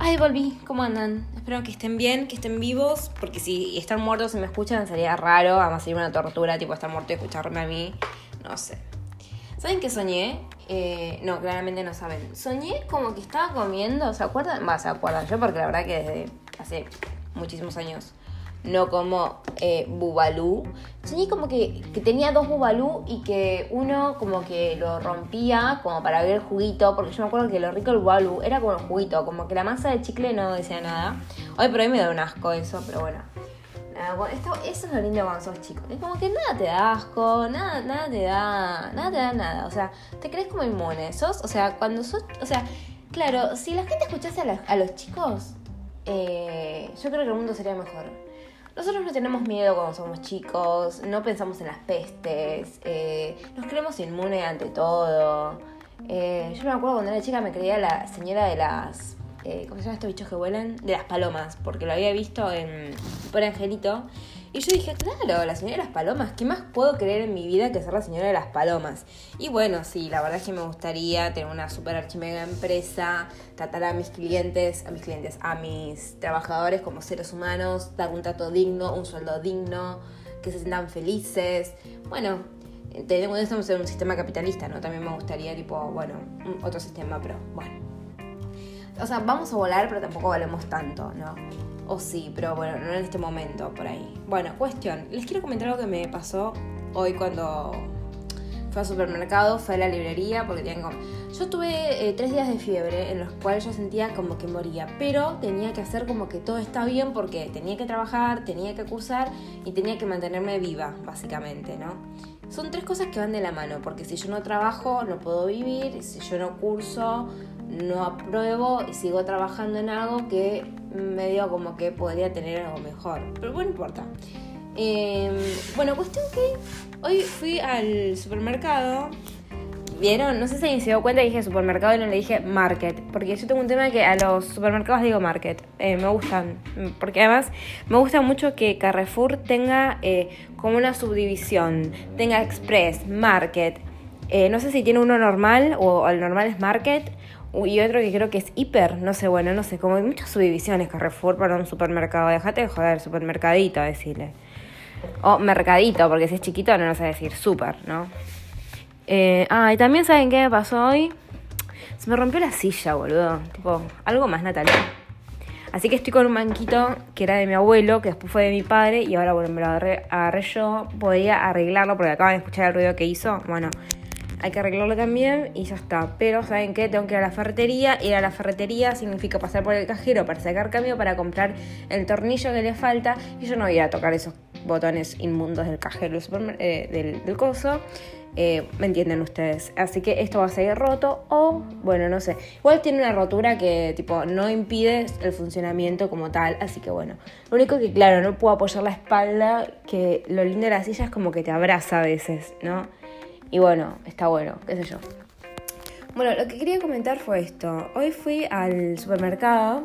Ay, volví, ¿cómo andan? Espero que estén bien, que estén vivos, porque si están muertos y me escuchan sería raro, además sería una tortura, tipo estar muerto y escucharme a mí, no sé. ¿Saben qué soñé? Eh, no, claramente no saben. Soñé como que estaba comiendo, ¿se acuerdan? Va, se acuerdan, yo porque la verdad que desde hace muchísimos años no como eh, bubalú. Como que, que, tenía dos bubalú y que uno como que lo rompía como para ver el juguito, porque yo me acuerdo que lo rico del bubalú era como el juguito, como que la masa de chicle no decía nada. Hoy por hoy me da un asco eso, pero bueno. esto, eso es lo lindo cuando sos chico. Es como que nada te da asco, nada, nada te da, nada te da nada. O sea, te crees como inmune. Sos, o sea, cuando sos, o sea, claro, si la gente escuchase a, a los chicos, eh, yo creo que el mundo sería mejor. Nosotros no tenemos miedo cuando somos chicos, no pensamos en las pestes, eh, nos creemos inmunes ante todo. Eh, yo me acuerdo cuando era chica me creía la señora de las... Eh, ¿Cómo se llama estos bichos que vuelan? De las palomas, porque lo había visto en Por Angelito. Y yo dije, claro, la señora de las palomas, ¿qué más puedo creer en mi vida que ser la señora de las palomas? Y bueno, sí, la verdad es que me gustaría tener una super archimega empresa, tratar a mis clientes, a mis clientes, a mis trabajadores como seres humanos, dar un trato digno, un sueldo digno, que se sientan felices. Bueno, teniendo en estamos un sistema capitalista, ¿no? También me gustaría, tipo, bueno, otro sistema, pero bueno. O sea, vamos a volar, pero tampoco valemos tanto, ¿no? O sí, pero bueno, no en este momento, por ahí. Bueno, cuestión. Les quiero comentar algo que me pasó hoy cuando fue al supermercado, fue a la librería, porque tengo... Yo tuve eh, tres días de fiebre en los cuales yo sentía como que moría, pero tenía que hacer como que todo está bien porque tenía que trabajar, tenía que cursar y tenía que mantenerme viva, básicamente, ¿no? Son tres cosas que van de la mano, porque si yo no trabajo, no puedo vivir, si yo no curso, no apruebo y sigo trabajando en algo que medio como que podría tener algo mejor. Pero bueno, no importa. Em, bueno, cuestión que hoy fui al supermercado. ¿Vieron? No sé si alguien se dio cuenta que dije supermercado y no le dije market. Porque yo tengo un tema que a los supermercados digo market. Eh, me gustan. Porque además me gusta mucho que Carrefour tenga eh, como una subdivisión. Tenga express, market. Eh, no sé si tiene uno normal o el normal es market y otro que creo que es hiper, no sé, bueno, no sé, como hay muchas subdivisiones Carrefour para un supermercado. Déjate de joder, supermercadito, decirle. O mercadito, porque si es chiquito no lo sé decir, super, ¿no? Eh, ah, y también saben qué me pasó hoy. Se me rompió la silla, boludo. Tipo, algo más natalino. Así que estoy con un banquito que era de mi abuelo, que después fue de mi padre, y ahora, bueno, me lo agarré, agarré yo. Podía arreglarlo porque acaban de escuchar el ruido que hizo. Bueno, hay que arreglarlo también y ya está. Pero ¿saben qué? Tengo que ir a la ferretería. Ir a la ferretería significa pasar por el cajero para sacar cambio, para comprar el tornillo que le falta. Y yo no voy a tocar esos botones inmundos del cajero eh, del, coso. Eh, ¿Me entienden ustedes? Así que esto va a seguir roto o, bueno, no sé. Igual tiene una rotura que, tipo, no impide el funcionamiento como tal. Así que, bueno. Lo único que, claro, no puedo apoyar la espalda, que lo lindo de la silla es como que te abraza a veces, ¿no? Y bueno, está bueno, qué sé yo. Bueno, lo que quería comentar fue esto. Hoy fui al supermercado.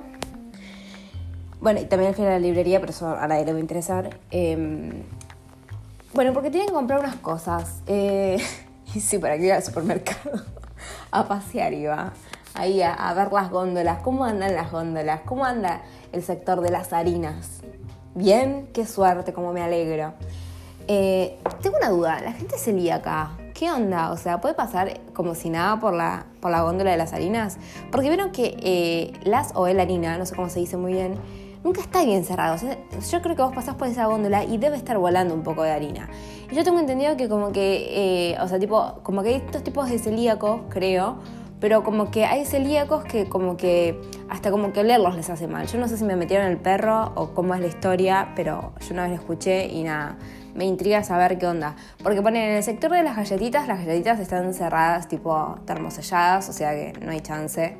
Bueno, y también fui a la librería, pero eso a nadie le va a interesar. Em, bueno, porque tienen que comprar unas cosas. Eh, y sí, para que ir al supermercado. a pasear iba. Ahí a, ver las góndolas. ¿Cómo andan las góndolas? ¿Cómo anda el sector de las harinas? Bien, qué suerte, como me alegro. Eh, tengo una duda, ¿la gente celíaca ¿qué onda? O sea, ¿puede pasar como si nada por la, por la góndola de las harinas? Porque vieron que eh, las o el harina, no sé cómo se dice muy bien, nunca está bien cerrado. yo creo que vos pasás por esa góndola y debe estar volando un poco de harina. Y yo tengo entendido que como que, eh, o sea, tipo, como que hay estos tipos de celíacos, creo, pero como que hay celíacos que como que hasta como que leerlos les hace mal. Yo no sé si me metieron el perro o cómo es la historia, pero yo una vez lo escuché y nada me intriga saber qué onda. Porque ponen en el sector de las galletitas, las galletitas están cerradas, tipo termoselladas, o sea que no hay chance.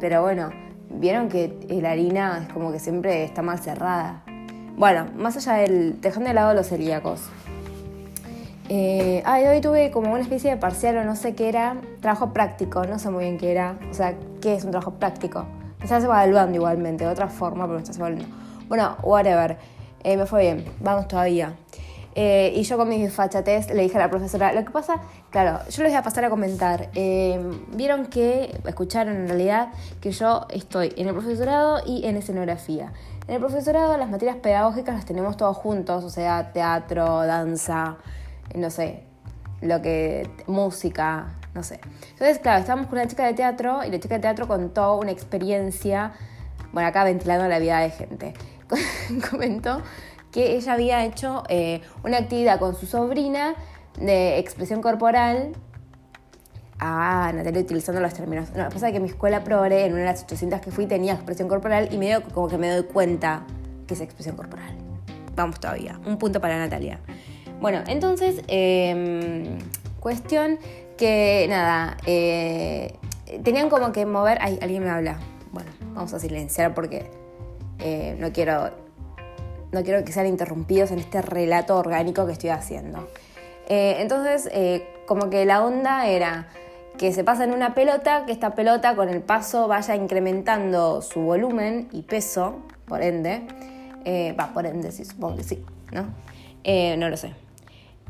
Pero bueno, vieron que la harina es como que siempre está mal cerrada. Bueno, más allá del. dejando de lado los celíacos. Eh, ah, hoy tuve como una especie de parcial o no sé qué era. Trabajo práctico, no sé muy bien qué era. O sea, ¿qué es un trabajo práctico? Me estás evaluando igualmente, de otra forma, pero me estás evaluando. Bueno, whatever. Eh, me fue bien, vamos todavía. Eh, y yo con mis fachatez le dije a la profesora, lo que pasa claro, yo les voy a pasar a comentar. Eh, Vieron que, escucharon en realidad, que yo estoy en el profesorado y en escenografía. En el profesorado las materias pedagógicas las tenemos todos juntos, o sea, teatro, danza, no sé, lo que, música, no sé. Entonces, claro, estábamos con una chica de teatro y la chica de teatro contó una experiencia, bueno, acá ventilando la vida de gente, comentó que ella había hecho eh, una actividad con su sobrina de expresión corporal. Ah, Natalia utilizando los términos. No, pasa que mi escuela progre, en una de las 800 que fui, tenía expresión corporal y medio como que me doy cuenta que es expresión corporal. Vamos todavía. Un punto para Natalia. Bueno, entonces, em, cuestión que nada, eh, tenían como que mover. Ay, alguien me habla. Bueno, vamos a silenciar porque eh, no quiero. No quiero que sean interrumpidos en este relato orgánico que estoy haciendo. Eh, entonces, como que la onda era que se pasa en una pelota, que esta pelota con el paso vaya incrementando su volumen y peso, por ende. Va, por ende, sí, supongo que sí, ¿no? no lo sé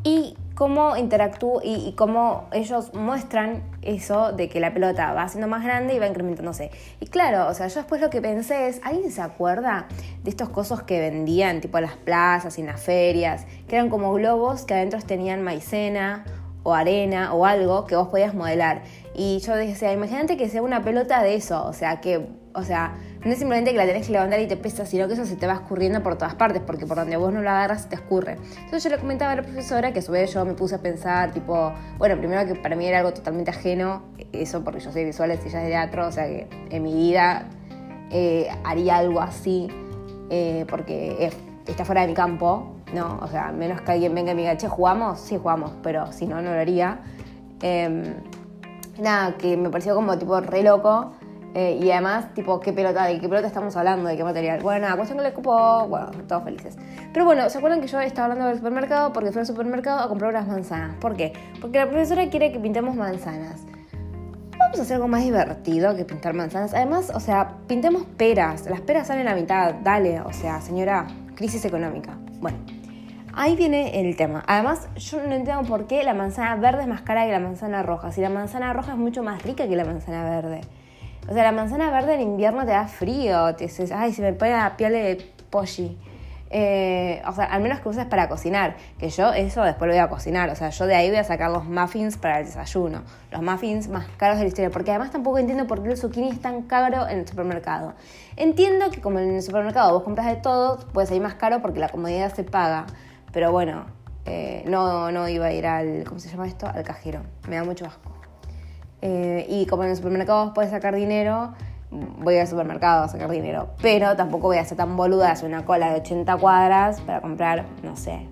y cómo interactúa y, cómo ellos muestran eso de que la pelota va siendo más grande y va incrementándose. Y claro, o sea, yo después lo que pensé es, ¿alguien se acuerda de estos cosos que vendían tipo en las plazas y en las ferias? Que eran como globos que adentro tenían maicena o arena o algo que vos podías modelar. Y yo decía, imagínate que sea una pelota de eso, o sea, que, o sea, no es simplemente que la tenés que levantar y te pesa, sino que eso se te va escurriendo por todas partes, porque por donde vos no lo agarras se te escurre. Entonces yo le comentaba a la profesora que a su vez yo me puse a pensar, tipo, bueno, primero que para mí era algo totalmente ajeno, eso porque yo soy visual, ella de teatro, o sea que en mi vida eh, haría algo así, eh, porque está fuera de mi campo, ¿no? O sea, menos que alguien venga y me diga, che, ¿jugamos? Sí, jugamos, pero si no, no lo haría. Em, nada, que me pareció como tipo re loco. Eh, y además, tipo, ¿qué pelota? ¿De qué pelota estamos hablando? ¿De qué material? Bueno, nada, cuestión que le cupo, bueno, todos felices. Pero bueno, ¿se acuerdan que yo estaba hablando del supermercado? Porque fui al supermercado a comprar unas manzanas. ¿Por qué? Porque la profesora quiere que pintemos manzanas. Vamos a hacer algo más divertido que pintar manzanas. Además, o sea, pintemos peras. Las peras salen a mitad. Dale, o sea, señora, crisis económica. Bueno, ahí viene el tema. Además, yo no entiendo por qué la manzana verde es más cara que la manzana roja. Si la manzana roja es mucho más rica que la manzana verde. O sea, la manzana verde en invierno te da frío, te dices, ay, se me pone la piel de polly. Eh, o sea, al menos que uses para cocinar, que yo eso después lo voy a cocinar, o sea, yo de ahí voy a sacar los muffins para el desayuno, los muffins más caros de la historia, porque además tampoco entiendo por qué el zucchini es tan caro en el supermercado. Entiendo que como en el supermercado vos compras de todo, puede salir más caro porque la comodidad se paga, pero bueno, eh, no, no iba a ir al, ¿cómo se llama esto? Al cajero, me da mucho asco. Eh, y como en el supermercado puedes sacar dinero, voy al supermercado a sacar dinero. Pero tampoco voy a ser tan boluda, hacer una cola de 80 cuadras para comprar, no sé,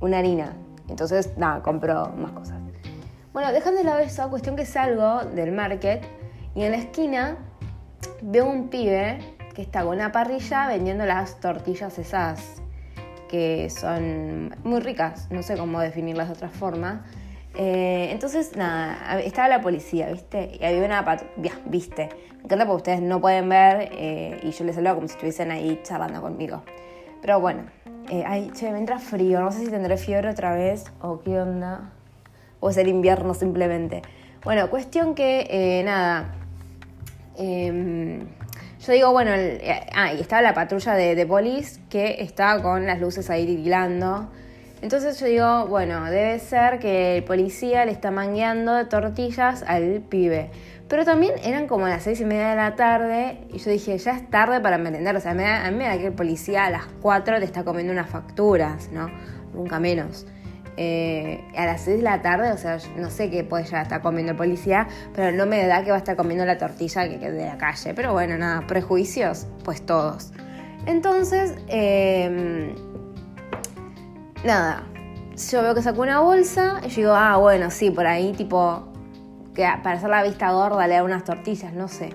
una harina. Entonces, nada, compro más cosas. Bueno, dejando de lado eso, cuestión que salgo del market y en la esquina veo un pibe que está con una parrilla vendiendo las tortillas esas que son muy ricas, no sé cómo definirlas de otra forma eh, entonces, nada, estaba la policía, ¿viste? Y había una patrulla, ¿viste? Me encanta porque ustedes no pueden ver eh, y yo les hablo como si estuviesen ahí charlando conmigo. Pero bueno, eh, ay, che, me entra frío, no sé si tendré fiebre otra vez o qué onda. O es el invierno simplemente. Bueno, cuestión que, nada. Em, yo digo, bueno, ah, y estaba la patrulla de, de polis que estaba con las luces ahí titilando. Entonces yo digo, bueno, debe ser que el policía le está mangueando tortillas al pibe. Pero también eran como las seis y media de la tarde y yo dije, ya es tarde para merendar. O sea, me a mí me da que el policía a las cuatro te está comiendo unas facturas, ¿no? Nunca menos. Eh, a las seis de la tarde, o sea, no sé qué puede ya estar comiendo el policía, pero no me da que va a estar comiendo la tortilla que de la calle. Pero bueno, nada, prejuicios, pues todos. Entonces, eh, nada, yo veo que sacó una bolsa y yo digo, ah, bueno, sí, por ahí tipo, que para hacer la vista gorda le da unas tortillas, no sé.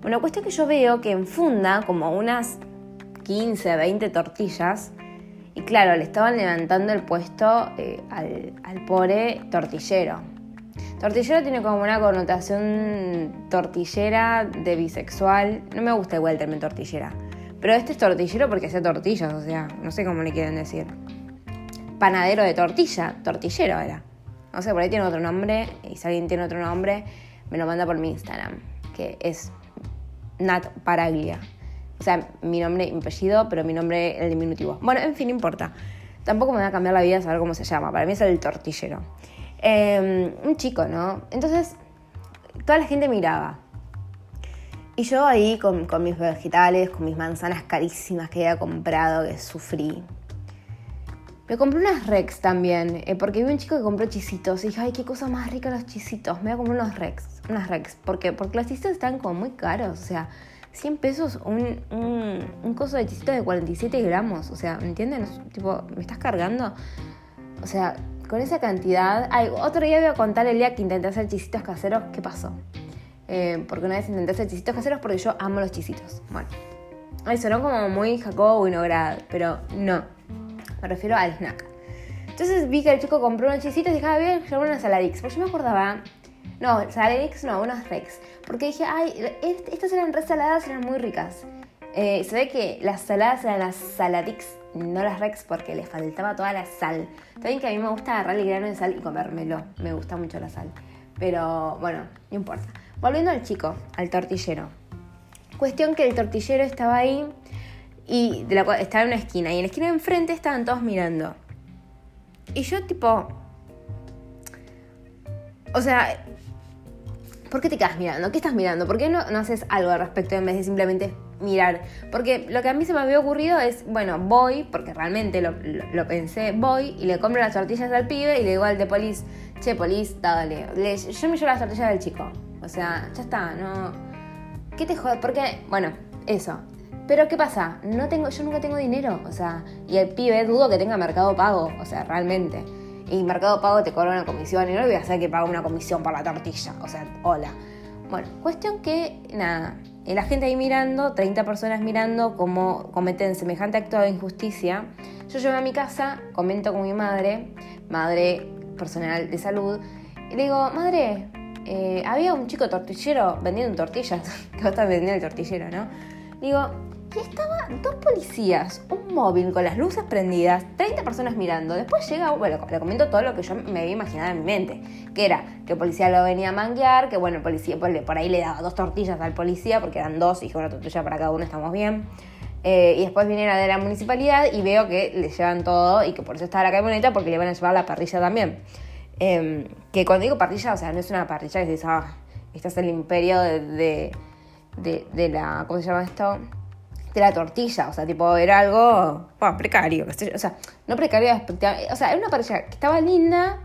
Bueno, cuestión que yo veo que enfunda como unas 15, 20 tortillas. Y claro, le estaban levantando el puesto eh, al, al pobre tortillero. Tortillero tiene como una connotación tortillera de bisexual. No me gusta igual el término tortillera. Pero este es tortillero porque hace tortillas, o sea, no sé cómo le quieren decir panadero de tortilla, tortillero era. No sé, por ahí tiene otro nombre. Y si alguien tiene otro nombre, me lo manda por mi Instagram. Que es Nat Paraglia. O sea, mi nombre y mi apellido, pero mi nombre el diminutivo. Bueno, en fin, no importa. Tampoco me va a cambiar la vida saber cómo se llama. Para mí es el tortillero. Em, un chico, ¿no? Entonces, toda la gente miraba. Y yo ahí con, con, mis vegetales, con mis manzanas carísimas que había comprado, que sufrí. Me compré unas Rex también, eh, porque vi un chico que compró chisitos y dije, ay, qué cosa más rica los chisitos. Me voy a comprar unos Rex, unas Rex. ¿Por qué? Porque los chisitos están como muy caros, o sea, 100 pesos un, un, un coso de chisitos de 47 gramos. O sea, ¿me entienden? Tipo, ¿me estás cargando? O sea, con esa cantidad... Ay, otro día voy a contar el día que intenté hacer chisitos caseros, ¿qué pasó? Eh, porque una vez intenté hacer chisitos caseros porque yo amo los chisitos. Bueno, ay, sonó como muy Jacobo Winograd, pero no. Me refiero al snack. Entonces vi que el chico compró unos chisitos y dije, ah, voy a llevar unas saladix. Pero yo me acordaba no, saladix no, unos Rex. Porque dije, ay, estas eran re saladas, eran muy ricas. Eh, se ve que las saladas eran las saladix, no las Rex, porque les faltaba toda la sal. También que a mí me gusta agarrar el grano de sal y comérmelo. Me gusta mucho la sal. Pero bueno, no importa. Volviendo al chico, al tortillero. Cuestión que el tortillero estaba ahí y estaba en una esquina. Y en la esquina de enfrente estaban todos mirando. Y yo tipo... O sea, ¿por qué te quedas mirando? ¿Qué estás mirando? ¿Por qué no, no haces algo al respecto en vez de simplemente mirar? Porque lo que a mí se me había ocurrido es, bueno, voy, porque realmente lo, lo, pensé, voy y le compro las tortillas al pibe y le digo al de polis, che, polis, dale, le, yo me llevo las tortillas del chico. O sea, ya está, no... ¿Qué te jode? Porque, bueno, eso. Pero ¿qué pasa? No tengo, yo nunca tengo dinero, o sea, y el pibe dudo que tenga mercado pago, o sea, realmente y Mercado Pago te cobra una comisión y no le voy a hacer que pague una comisión por la tortilla. O sea, hola. Bueno, cuestión que, nada, la gente ahí mirando, 30 personas mirando cómo cometen semejante acto de injusticia. Yo llego a mi casa, comento con mi madre, madre personal de salud, y le digo, madre, eh, había un chico tortillero vendiendo tortillas, que vos estás vendiendo el tortillero, ¿no? Digo, y estaba dos policías, un móvil con las luces prendidas, 30 personas mirando. Después llega, bueno, le comento todo lo que yo me había imaginado en mi mente, que era que el policía lo venía a manguear, que bueno, el policía por ahí le daba dos tortillas al policía, porque eran dos y una tortilla para cada uno, estamos bien. Eh, y después vinieron de la municipalidad y veo que le llevan todo y que por eso está la camioneta, porque le van a llevar la parrilla también. Em, que cuando digo parrilla, o sea, no es una parrilla que dices, ah, este es el imperio de, de, de la, ¿cómo se llama esto? De la tortilla, o sea, tipo, era algo precario, o sea, no precario, o sea, era una parrilla que estaba linda,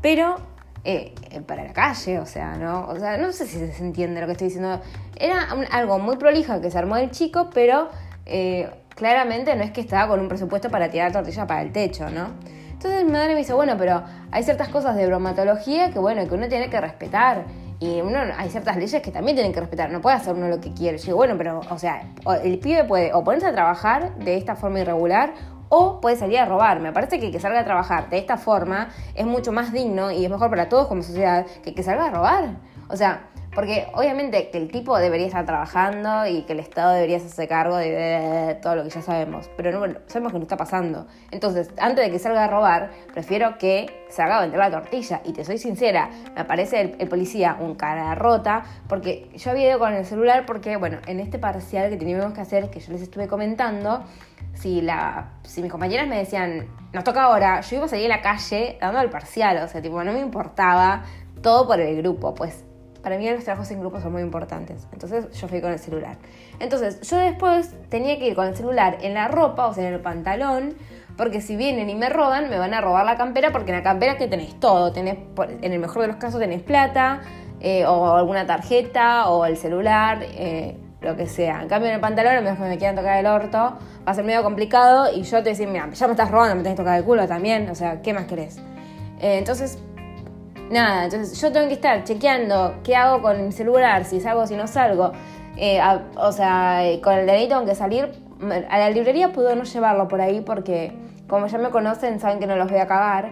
pero eh, para la calle, o sea, ¿no? O sea, no sé si se entiende lo que estoy diciendo. Era algo muy prolija que se armó el chico, pero eh, claramente no es que estaba con un presupuesto para tirar tortilla para el techo, ¿no? Entonces mi madre me dice, bueno, pero hay ciertas cosas de bromatología que, bueno, que uno tiene que respetar. Y uno, hay ciertas leyes que también tienen que respetar, no puede hacer uno lo que quiere. Yo digo, bueno, pero, o sea, el pibe puede o ponerse a trabajar de esta forma irregular o puede salir a robar. Me parece que que salga a trabajar de esta forma es mucho más digno y es mejor para todos como sociedad que que salga a robar. O sea, porque obviamente que el tipo debería estar trabajando y que el Estado debería hacerse cargo de, todo lo que ya sabemos, pero no, sabemos que no está pasando. Entonces, antes de que salga a robar, prefiero que salga a vender la tortilla. Y te soy sincera, me parece el, policía un cara rota, porque yo había ido con el celular porque, bueno, en este parcial que teníamos que hacer, que yo les estuve comentando, si, si mis compañeras me decían, nos toca ahora, yo iba a salir a la calle dando el parcial, o sea, tipo, no me importaba todo por el grupo, pues para mí los trabajos en grupo son muy importantes. Entonces yo fui con el celular. Entonces yo después tenía que ir con el celular en la ropa, o sea, en el pantalón, porque si vienen y me roban, me van a robar la campera, porque en la campera que tenés todo, tenés, en el mejor de los casos tenés plata, eh, o alguna tarjeta, o el celular, eh, lo que sea. En cambio en el pantalón, a menos que me quieran tocar el orto, va a ser medio complicado y yo te decía, mira, ya me estás robando, me tenés que tocar el culo también, o sea, ¿qué más querés? Eh, entonces nada, entonces yo tengo que estar chequeando qué hago con mi celular, si salgo, si no salgo. Eh, o sea, con el DNI tengo que salir. A la librería puedo no llevarlo por ahí porque, como ya me conocen, saben que no los voy a cagar.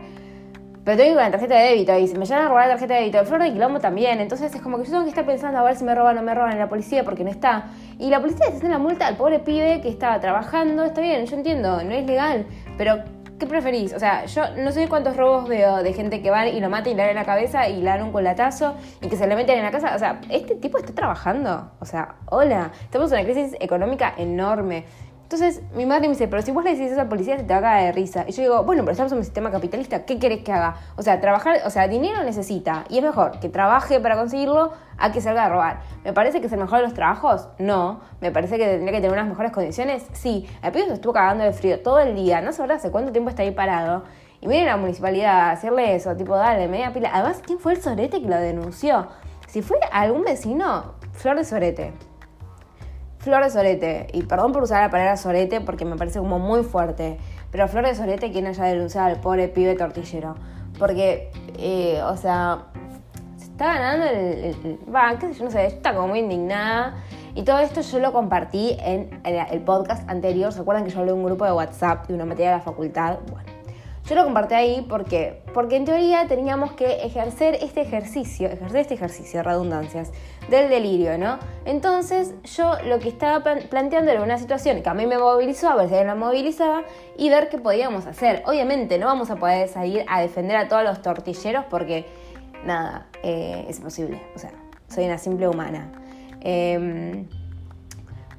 Pero tengo que ir con la tarjeta de débito y si me llegan a robar la tarjeta de débito, el flor de quilombo también. Entonces es como que yo tengo que estar pensando a ver si me roban o no me roban en la policía porque no está. Y la policía le hace la multa al pobre pibe que estaba trabajando. Está bien, yo entiendo, no es legal. Pero ¿qué preferís? O sea, yo no sé cuántos robos veo de gente que va y lo mata y le da en la cabeza y le dan un colatazo y que se le meten en la casa. O sea, este tipo está trabajando. O sea, hola, estamos en una crisis económica enorme. Entonces mi madre me dice, pero si vos le decís eso al policía se te va a caer de risa. Y yo digo, bueno, pero estamos en un sistema capitalista, ¿qué querés que haga? O sea, trabajar, o sea, dinero necesita. Y es mejor que trabaje para conseguirlo a que salga a robar. ¿Me parece que es el mejor de los trabajos? No. ¿Me parece que tendría que tener unas mejores condiciones? Sí. El pibe se estuvo cagando de frío todo el día. No sabrá hace cuánto tiempo está ahí parado. Y viene la municipalidad a hacerle eso, tipo, dale, media pila. Además, ¿quién fue el sorete que lo denunció? Si fue algún vecino, flor de sorete. Flor de Sorete, y perdón por usar la palabra Sorete porque me parece como muy fuerte, pero Flor de Sorete quien haya denunciado al pobre pibe tortillero. Porque, eh, o sea, se está ganando el. Va, qué sé yo, no sé, está como muy indignada. Y todo esto yo lo compartí en el podcast anterior. ¿Se acuerdan que yo hablé de un grupo de WhatsApp de una materia de la facultad? Bueno, yo lo compartí ahí porque, porque en teoría teníamos que ejercer este ejercicio, ejercer este ejercicio, redundancias, del delirio, ¿no? Entonces yo lo que estaba planteando era una situación que a mí me movilizó, a ver si alguien la movilizaba y ver qué podíamos hacer. Obviamente no vamos a poder salir a defender a todos los tortilleros porque, nada, eh, es imposible. O sea, soy una simple humana. Em,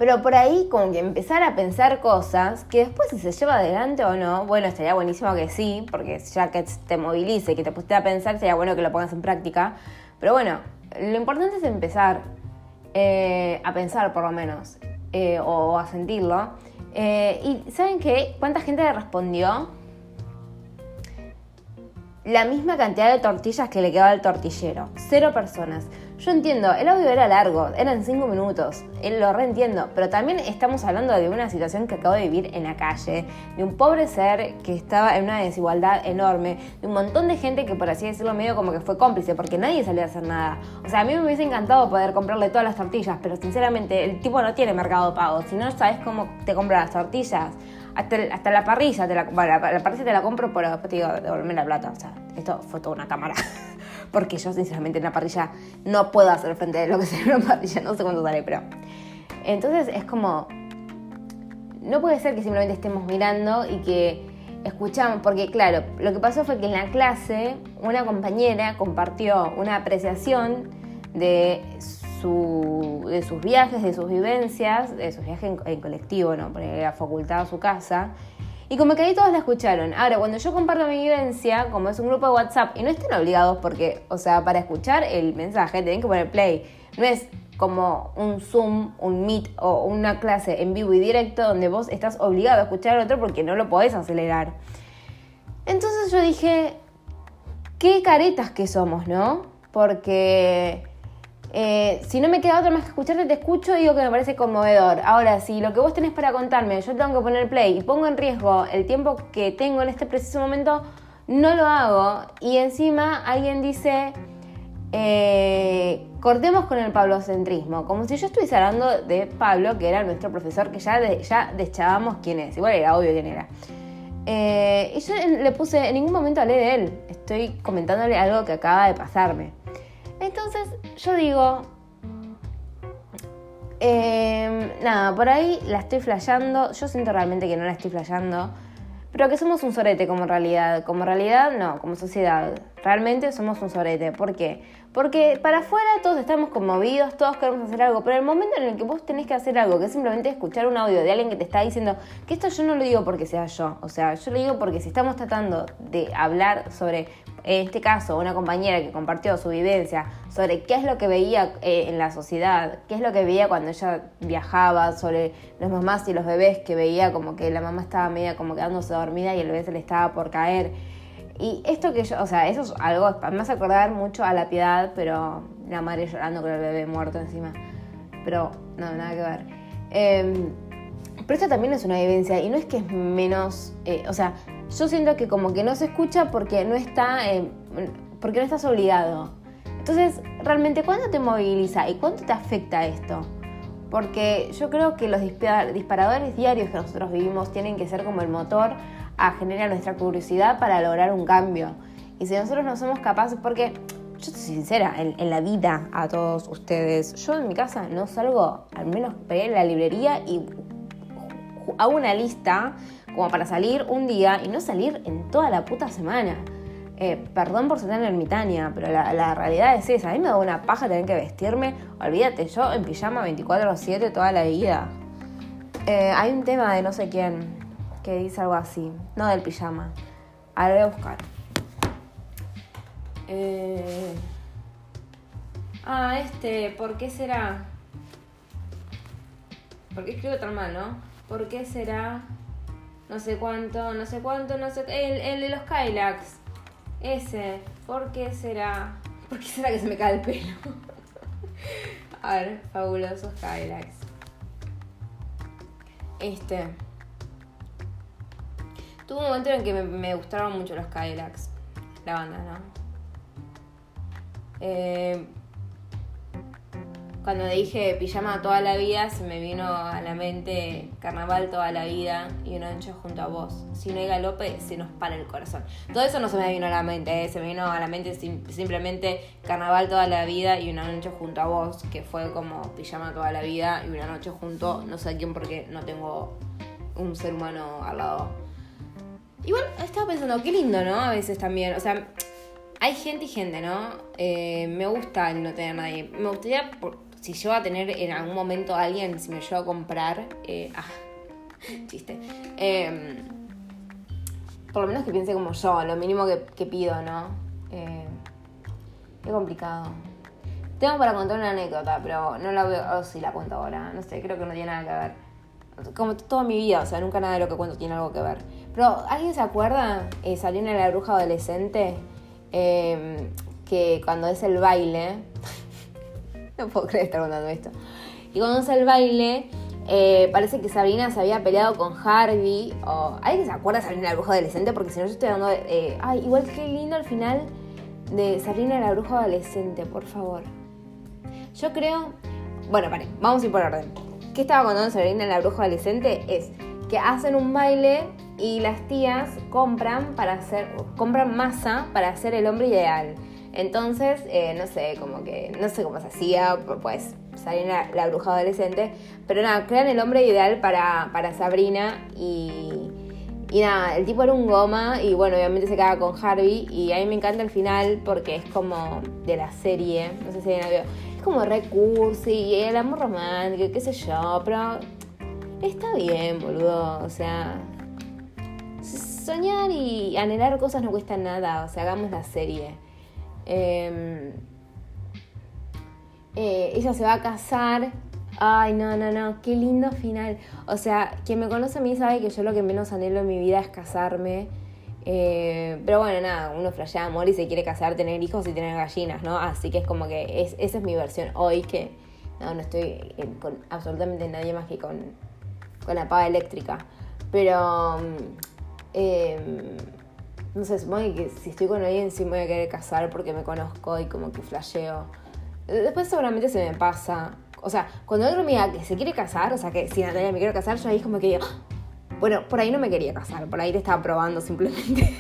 pero por ahí como que empezar a pensar cosas que después si se lleva adelante o no, bueno, estaría buenísimo que sí, porque ya que te movilice, que te pusiste a pensar, sería bueno que lo pongas en práctica. Pero bueno, lo importante es empezar eh, a pensar por lo menos, eh, o a sentirlo. Eh, y ¿saben qué? ¿Cuánta gente le respondió? La misma cantidad de tortillas que le quedaba al tortillero. Cero personas. Yo entiendo, el audio era largo, eran cinco minutos, lo reentiendo, pero también estamos hablando de una situación que acabo de vivir en la calle, de un pobre ser que estaba en una desigualdad enorme, de un montón de gente que por así decirlo medio como que fue cómplice, porque nadie salió a hacer nada. O sea, a mí me hubiese encantado poder comprarle todas las tortillas, pero sinceramente el tipo no tiene mercado pago, si no sabes cómo te compra las tortillas. Hasta, hasta la parrilla, te la, bueno, la, parrilla te la compro, pero después te digo, devolverme la plata. O sea, esto fue toda una cámara. porque yo sinceramente en la parrilla no puedo hacer frente a lo que sea una parrilla, no sé cuánto daré, pero... Entonces es como... No puede ser que simplemente estemos mirando y que escuchamos, porque claro, lo que pasó fue que en la clase una compañera compartió una apreciación de, su, de sus viajes, de sus vivencias, de sus viajes en, colectivo, ¿no? Porque era facultad a su casa, y como que ahí todos la escucharon. Ahora, cuando yo comparto mi vivencia, como es un grupo de WhatsApp, y no estén obligados porque, o sea, para escuchar el mensaje tienen que poner play. No es como un Zoom, un Meet o una clase en vivo y directo donde vos estás obligado a escuchar al otro porque no lo podés acelerar. Entonces yo dije, qué caretas que somos, ¿no? Porque eh, si no me queda otra más que escucharte, te escucho y digo que me parece conmovedor. Ahora, si lo que vos tenés para contarme, yo tengo que poner play y pongo en riesgo el tiempo que tengo en este preciso momento, no lo hago. Y encima alguien dice, eh, cortemos con el pablocentrismo, como si yo estuviese hablando de Pablo, que era nuestro profesor, que ya, ya deschábamos quién es. Igual era obvio quién era. Eh, y yo le puse, en ningún momento hablé de él, estoy comentándole algo que acaba de pasarme. Entonces yo digo, em, nada, por ahí la estoy flayando. Yo siento realmente que no la estoy flayando. Pero que somos un sorete como realidad. Como realidad, no, como sociedad. Realmente somos un sorete. ¿Por qué? Porque para afuera todos estamos conmovidos, todos queremos hacer algo, pero el momento en el que vos tenés que hacer algo, que es simplemente escuchar un audio de alguien que te está diciendo que esto yo no lo digo porque sea yo, o sea, yo lo digo porque si estamos tratando de hablar sobre, en este caso, una compañera que compartió su vivencia sobre qué es lo que veía eh, en la sociedad, qué es lo que veía cuando ella viajaba, sobre los mamás y los bebés, que veía como que la mamá estaba media como quedándose dormida y el bebé se le estaba por caer y esto que yo, o sea, eso es algo, me hace acordar mucho a la piedad, pero la madre llorando con el bebé muerto encima. Pero no, nada que ver. Em, pero esto también es una vivencia y no es que es menos, eh, o sea, yo siento que como que no se escucha porque no está, porque no estás obligado. Entonces, realmente, ¿cuándo te moviliza y cuánto te afecta esto? Porque yo creo que los disparadores diarios que nosotros vivimos tienen que ser como el motor a generar nuestra curiosidad para lograr un cambio. Y si nosotros no somos capaces, porque yo soy sincera, en, la vida a todos ustedes, yo en mi casa no salgo, al menos ir a la librería y hago una lista como para salir un día y no salir en toda la puta semana. Eh, perdón por ser ermitaña, pero la, realidad es esa. A mí me da una paja tener que vestirme. Olvídate, yo en pijama 24-7 toda la vida. Eh, hay un tema de no sé quién que dice algo así. No del pijama. Ahora voy a buscar. Eh... Ah, este, ¿por qué será? ¿Por qué escribo tan mal, no? ¿Por qué será? No sé cuánto, no sé cuánto, no sé. El, el de los Kylax. Ese. ¿Por qué será? ¿Por qué será que se me cae el pelo? A ver, fabulosos Kylax. Este. Tuve un momento en que me, me gustaron mucho los Kylax. La banda, ¿no? Eh, cuando dije pijama toda la vida, se me vino a la mente carnaval toda la vida y una noche junto a vos. Si no hay galope, se nos para el corazón. Todo eso no se me vino a la mente, ¿eh? se me vino a la mente simplemente carnaval toda la vida y una noche junto a vos, que fue como pijama toda la vida y una noche junto, no sé a quién porque no tengo un ser humano al lado. Igual estaba pensando, qué lindo, ¿no? A veces también, o sea, hay gente y gente, ¿no? Eh, me gusta el no tener nadie. Me gustaría, si yo a tener en algún momento a alguien, si me llevo a comprar, eh, ah, chiste, em, por lo menos que piense como yo, lo mínimo que, pido, ¿no? Eh, qué complicado. Tengo para contar una anécdota, pero no la veo, o si la cuento ahora, no sé, creo que no tiene nada que ver. Como toda mi vida, o sea, nunca nada de lo que cuento tiene algo que ver. Pero, ¿alguien se acuerda? Eh, salió La Bruja Adolescente, em, que cuando es el baile, no puedo creer estar contando esto. Y cuando es el baile, eh, parece que Sabrina se había peleado con Harvey. O, ¿Alguien se acuerda de Sabrina la bruja adolescente? Porque si no, yo estoy dando. Eh, ay, igual que lindo al final de Sabrina la bruja adolescente, por favor. Yo creo. Bueno, vale, vamos a ir por orden. ¿Qué estaba contando Sabrina la bruja adolescente? Es que hacen un baile y las tías compran para hacer. compran masa para hacer el hombre ideal. Entonces, eh, no sé, como que, no sé cómo se hacía, pues salir la, bruja adolescente, pero nada, crean el hombre ideal para, para Sabrina y, y nada, el tipo era un goma y bueno, obviamente se caga con Harvey y a mí me encanta el final porque es como de la serie, no sé si alguien la vio, es como recurso y el amor romántico, qué sé yo, pero está bien, boludo, o sea, soñar y anhelar cosas no cuesta nada, o sea, hagamos la serie. Em, eh, ella se va a casar. Ay, no, no, no, qué lindo final. O sea, quien me conoce a mí sabe que yo lo que menos anhelo en mi vida es casarme. Eh, pero bueno, nada, uno flashea amor y se quiere casar, tener hijos y tener gallinas, ¿no? Así que es como que es, esa es mi versión hoy, que no, no estoy con absolutamente nadie más que con, con la paga eléctrica. Pero... Eh, no sé, supongo que si estoy con alguien sí me voy a querer casar porque me conozco y como que flasheo. Después seguramente se me pasa. O sea, cuando otro me diga que se quiere casar, o sea, que si Natalia me quiero casar, yo ahí como que digo, ah". bueno, por ahí no me quería casar, por ahí te estaba probando simplemente.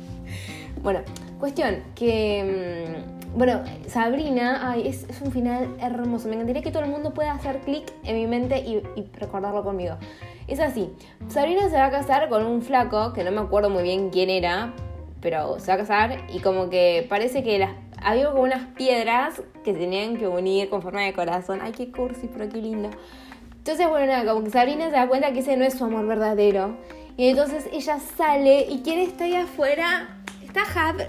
bueno, cuestión, que... Mm, bueno, Sabrina, ay, es, un final hermoso. Me encantaría que todo el mundo pueda hacer clic en mi mente y, y recordarlo conmigo. Es así, Sabrina se va a casar con un flaco, que no me acuerdo muy bien quién era, pero se va a casar y como que parece que había como unas piedras que tenían que unir con forma de corazón. Ay, qué cursi, pero qué lindo. Entonces, bueno, nada, como que Sabrina se da cuenta que ese no es su amor verdadero. Y entonces ella sale y ¿quién está ahí afuera? Está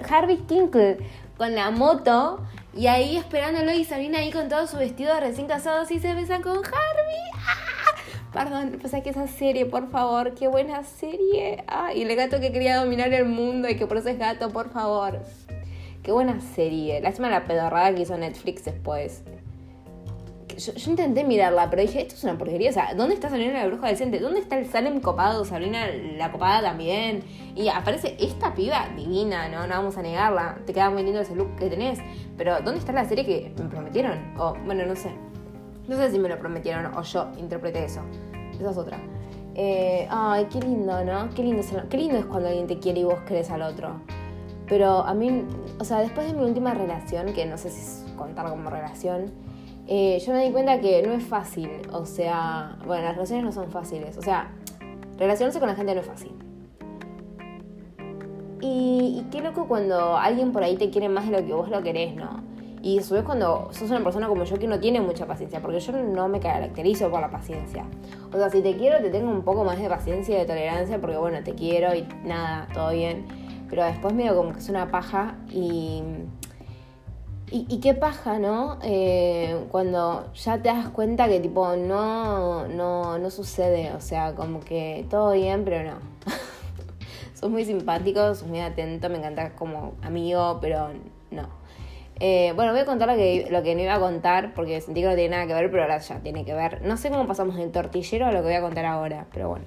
Harvey Tinkle con la moto y ahí esperándolo y Sabrina ahí con todo su vestido recién casados y se besa con Harvey. ¡Ah! Perdón, pues que esa serie, por favor, qué buena serie. Ah, y el gato que quería dominar el mundo y que por eso es gato, por favor. Qué buena serie. Lástima la pedorrada que hizo Netflix después. Yo, intenté mirarla, pero dije, esto es una porquería. O sea, ¿dónde está Sabrina la bruja decente? ¿Dónde está el Salem copado? Sabrina la copada también. Y aparece esta piba divina, ¿no? No vamos a negarla. Te queda muy lindo ese look que tenés. Pero ¿dónde está la serie que me prometieron? O, bueno, no sé. No sé si me lo prometieron o yo interpreté eso. Esa es otra. Eh, ay, qué lindo, ¿no? Qué lindo, es, qué lindo es cuando alguien te quiere y vos querés al otro. Pero a mí, o sea, después de mi última relación, que no sé si contar como relación, eh, yo me di cuenta que no es fácil. O sea, bueno, las relaciones no son fáciles. O sea, relacionarse con la gente no es fácil. Y qué loco cuando alguien por ahí te quiere más de lo que vos lo querés, ¿no? Y a su vez cuando sos una persona como yo que no tiene mucha paciencia, porque yo no me caracterizo por la paciencia. O sea, si te quiero, te tengo un poco más de paciencia y de tolerancia, porque bueno, te quiero y nada, todo bien. Pero después medio como que es una paja y... Y, qué paja, ¿no? Eh, cuando ya te das cuenta que tipo no, no, no sucede, o sea, como que todo bien, pero no. sos muy simpático, sos muy atento, me encanta como amigo, pero no. Eh, bueno, voy a contar lo que, lo que no iba a contar porque sentí que no tiene nada que ver, pero ahora ya tiene que ver. No sé cómo pasamos del tortillero a lo que voy a contar ahora, pero bueno.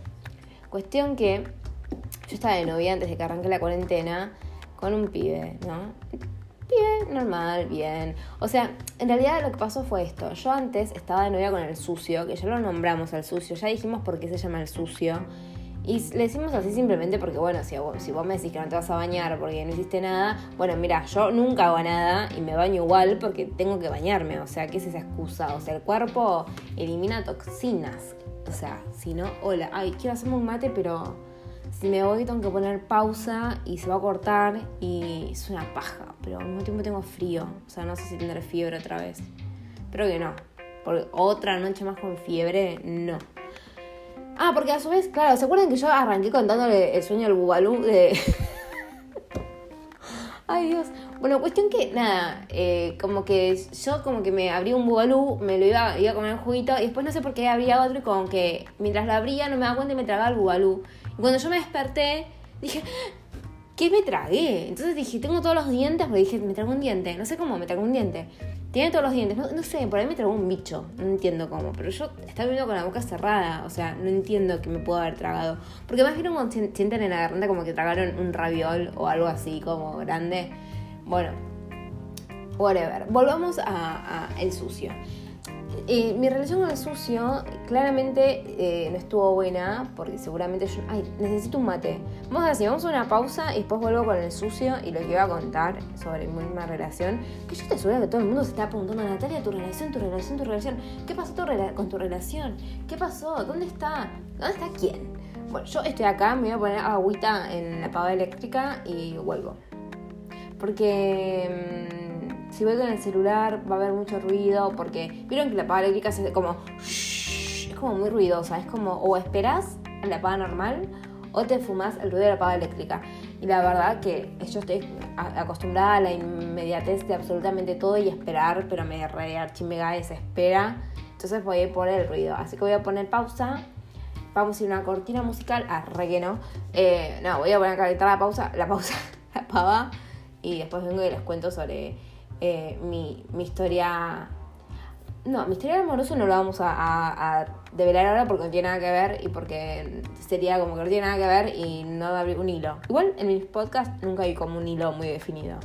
Cuestión que yo estaba de novia antes de que arranque la cuarentena con un pibe, ¿no? Pibe, normal, bien. O sea, en realidad lo que pasó fue esto. Yo antes estaba de novia con el sucio, que ya lo nombramos al sucio, ya dijimos por qué se llama el sucio. Y le decimos así simplemente porque, bueno, si vos, me decís que no te vas a bañar porque no hiciste nada, bueno, mira, yo nunca hago nada y me baño igual porque tengo que bañarme. O sea, ¿qué es esa excusa? O sea, el cuerpo elimina toxinas. O sea, si no, hola, ay, quiero hacerme un mate, pero si me voy tengo que poner pausa y se va a cortar y es una paja. Pero al mismo tiempo tengo frío. O sea, no sé si tendré fiebre otra vez. Pero que no. Porque otra noche más con fiebre, no. Ah, porque a su vez, claro, ¿se acuerdan que yo arranqué contándole el sueño al bubalú de... Ay Dios. Bueno, cuestión que, nada, eh, como que yo como que me abrí un bubalú, me lo iba, iba a comer un juguito y después no sé por qué abría otro y como que mientras lo abría no me daba cuenta y me tragaba el bubalú. Y cuando yo me desperté, dije, ¿qué me tragué? Entonces dije, tengo todos los dientes, porque dije, me trago un diente. No sé cómo, me trago un diente. Tiene todos los dientes. No, sé, por ahí me tragó un bicho. No entiendo cómo. Pero yo estaba viendo con la boca cerrada. O sea, no entiendo que me puedo haber tragado. Porque más bien como sienten en la garganta como que tragaron un raviol o algo así como grande. Bueno, whatever. Volvamos a, a el sucio mi relación con el sucio claramente eh, no estuvo buena porque seguramente yo... Ay, necesito un mate. Vamos a decir, vamos a una pausa y después vuelvo con el sucio y lo que iba a contar sobre mi misma relación. Que yo te aseguro que todo el mundo se está preguntando, Natalia, tu relación, tu relación, tu relación. ¿Qué pasó con tu relación? ¿Qué pasó? ¿Dónde está? ¿Dónde está quién? Bueno, yo estoy acá, me voy a poner agüita en la pava eléctrica y vuelvo. Porque... Mm, si voy con el celular va a haber mucho ruido porque vieron que la paga eléctrica es como es como muy ruidosa, es como o esperas a la paga normal o te fumas el ruido de la paga eléctrica. Y la verdad que yo estoy acostumbrada a la inmediatez de absolutamente todo y esperar, pero me mega desespera. Entonces voy a por el ruido. Así que voy a poner pausa. Vamos a ir a una cortina musical. Ah, re no. Eh, no, voy a poner a calentar la pausa, la pausa, la pava. Y después vengo y les cuento sobre eh, mi, mi, historia... No, mi historia amorosa no lo vamos a, develar ahora porque no tiene nada que ver y porque sería como que no tiene nada que ver y no da un hilo. Igual en mis podcasts nunca hay como un hilo muy definido.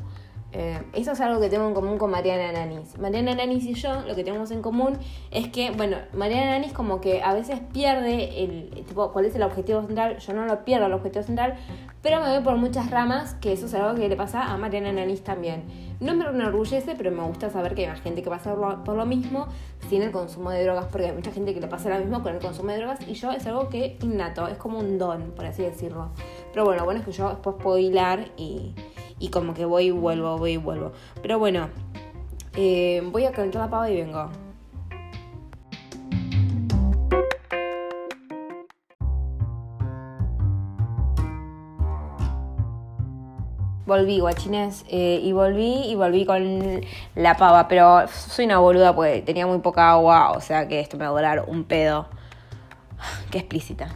Eh, eso es algo que tengo en común con Mariana Nanis. Mariana Nanis y yo lo que tenemos en común es que, bueno, Mariana Nanis como que a veces pierde el tipo cuál es el objetivo central. Yo no lo pierdo el objetivo central, pero me voy por muchas ramas, que eso es algo que le pasa a Mariana Nanis también. No me enorgullece, pero me gusta saber que hay más gente que pasa por lo mismo sin el consumo de drogas, porque hay mucha gente que le pasa lo mismo con el consumo de drogas y yo es algo que innato, es como un don, por así decirlo. Pero bueno, bueno es que yo después puedo hilar y y como que voy y vuelvo, voy y vuelvo. Pero bueno, eh, voy a calentar la pava y vengo. Volví, guachines, eh, y volví y volví con la pava, pero soy una boluda porque tenía muy poca agua, o sea que esto me va a durar un pedo. Qué explícita.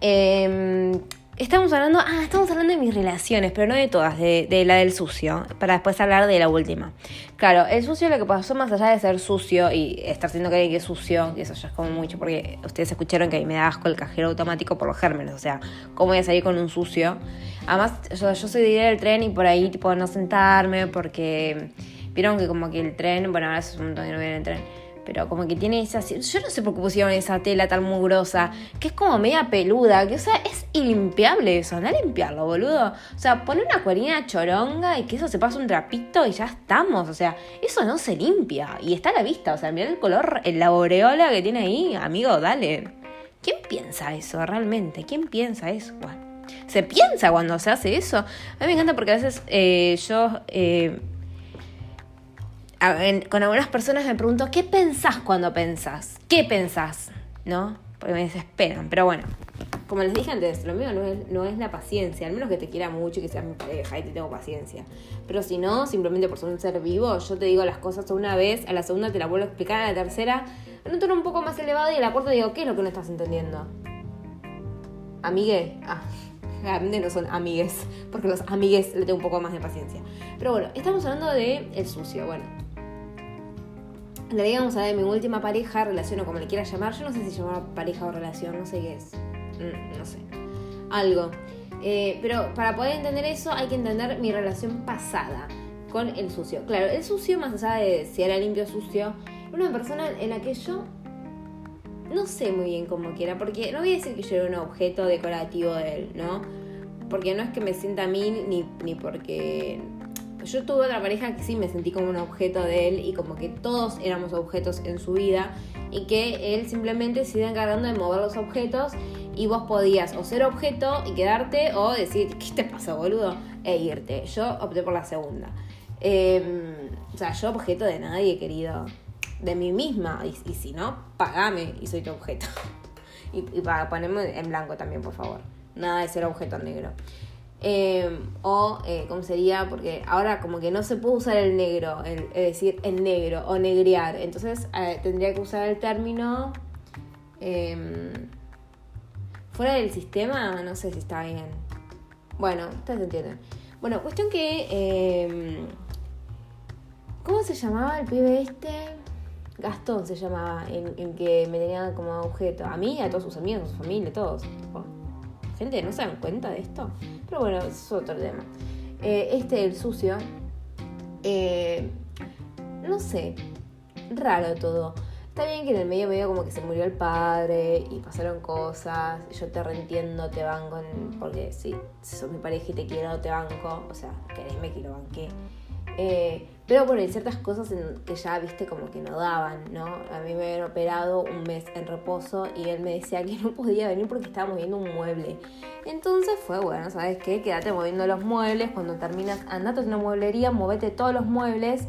Eh, Estamos hablando, ah, estamos hablando de mis relaciones, pero no de todas, de, de, la del sucio, para después hablar de la última. Claro, el sucio lo que pasó más allá de ser sucio y estar siendo que que es sucio, que eso ya es como mucho, porque ustedes escucharon que a mí me da asco el cajero automático por los gérmenes, o sea, ¿cómo voy a salir con un sucio? Además, yo, yo soy de ir al tren y por ahí, tipo, no sentarme, porque vieron que como que el tren, bueno, ahora es un montón que no viene el tren pero como que tiene esa. Yo no sé por qué pusieron esa tela tan mugrosa, que es como media peluda, que o sea, es ilimpiable eso, no limpiarlo, boludo. O sea, poner una cuerina choronga y que eso se pase un trapito y ya estamos, o sea, eso no se limpia y está a la vista, o sea, mirá el color, la aureola que tiene ahí, amigo, dale. ¿quién piensa eso realmente? ¿Quién piensa eso? Se piensa cuando se hace eso. A mí me encanta porque a veces eh, yo eh, con algunas personas me pregunto, ¿qué pensás cuando pensás? ¿Qué pensás? ¿No? Porque me desesperan. Pero bueno, como les dije antes, lo mío no es, no es la paciencia, al menos que te quiera mucho y que seas mi pareja y te tengo paciencia. Pero si no, simplemente por ser un ser vivo, yo te digo las cosas una vez, a la segunda te la vuelvo a explicar, a la tercera, en un tono un poco más elevado y a la cuarta digo, ¿qué es lo que no estás entendiendo? ¿Amigue? Ah, realmente no son amigues, porque los amigues le tengo un poco más de paciencia. Pero bueno, estamos hablando de el sucio, bueno. Le digamos a de mi última pareja, relación o como le quiera llamar, yo no sé si llama pareja o relación, no sé qué es. Mm, no sé. Algo. Eh, pero para poder entender eso hay que entender mi relación pasada con el sucio. Claro, el sucio, más allá de si era limpio o sucio, una persona en la que yo no sé muy bien cómo quiera, porque no voy a decir que yo era un objeto decorativo de él, ¿no? Porque no es que me sienta a mí ni, ni porque yo tuve otra pareja que sí me sentí como un objeto de él y como que todos éramos objetos en su vida y que él simplemente se iba encargando de mover los objetos y vos podías o ser objeto y quedarte o decir, ¿qué te pasa, boludo? E irte. Yo opté por la segunda. Em, o sea, yo objeto de nadie, querido. De mí misma. Y, si no, pagame y soy tu objeto. y, y para ponerme en blanco también, por favor. Nada de ser objeto negro. Em, o, eh, ¿cómo sería? Porque ahora como que no se puede usar el negro, es decir, el negro o negrear. Entonces eh, tendría que usar el término em, fuera del sistema, no sé si está bien. Bueno, ustedes entienden. Bueno, cuestión que... Em, ¿Cómo se llamaba el pibe este? Gastón se llamaba, en, que me tenía como objeto. A mí, a todos sus amigos, a su familia, todos. Gente, ¿no se dan cuenta de esto? Pero bueno, es otro tema. Eh, este, el sucio, eh, no sé, raro todo. Está bien que en el medio medio como que se murió el padre y pasaron cosas. Yo te reentiendo, te banco, porque sí, si sos mi pareja y te quiero, te banco. O sea, quereme que lo banqué. Eh, pero bueno, hay ciertas cosas que ya, viste, como que no daban, ¿no? A mí me habían operado un mes en reposo y él me decía que no podía venir porque estaba moviendo un mueble. Entonces fue, bueno, ¿sabes qué? Quédate moviendo los muebles. Cuando terminas, andate a una mueblería, movete todos los muebles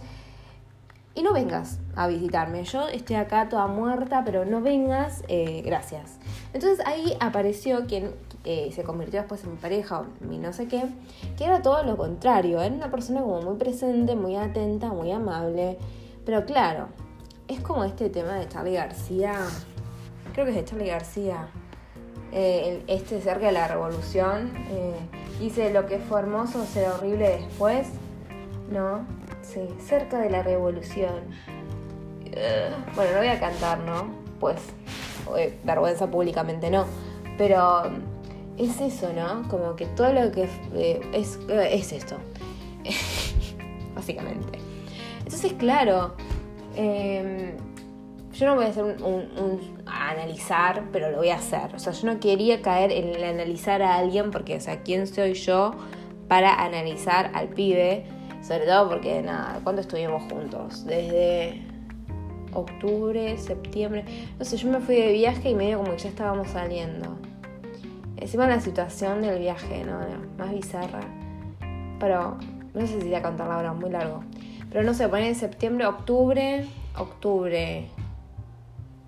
y no vengas a visitarme. Yo estoy acá toda muerta, pero no vengas, eh, gracias. Entonces ahí apareció quien eh, se convirtió después en mi pareja o mi no sé qué, que era todo lo contrario. Era una persona como muy presente, muy atenta, muy amable. Pero claro, es como este tema de Charlie García. Creo que es de Charlie García. Eh, este cerca de la revolución. dice lo que fue hermoso será horrible después. ¿No? Sí, cerca de la revolución. bueno, no voy a cantar, ¿no? Pues, vergüenza públicamente no. Pero es eso, ¿no? Como que todo lo que eh, es, eh, es esto. Básicamente. Entonces, claro, em, yo no voy a hacer un, analizar, pero lo voy a hacer. O sea, yo no quería caer en el analizar a alguien porque, o sea, ¿quién soy yo para analizar al pibe? Sobre todo porque, nada, ¿cuánto estuvimos juntos? Desde octubre, septiembre. No sé, yo me fui de viaje y medio como que ya estábamos saliendo. Encima la situación del viaje, ¿no? Más bizarra. Pero no sé si voy a contarla ahora, muy largo. Pero no sé, poner en septiembre, octubre, octubre,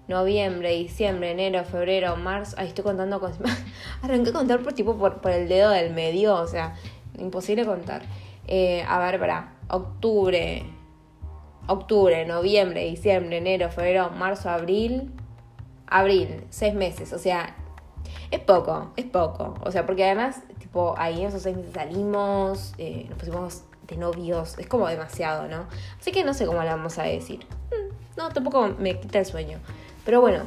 noviembre, diciembre, enero, febrero, marzo. Ay, estoy contando con. Arranqué a contar por tipo por, por el dedo del medio, o sea, imposible contar. Eh, a ver, para. Octubre. Octubre, noviembre, diciembre, enero, febrero, marzo, abril. Abril, seis meses. O sea, es poco, es poco. O sea, porque además, tipo, ahí en esos seis meses salimos, eh, nos pusimos de novios. Es como demasiado, ¿no? Así que no sé cómo le vamos a decir. Mm, no, tampoco me quita el sueño. Pero bueno,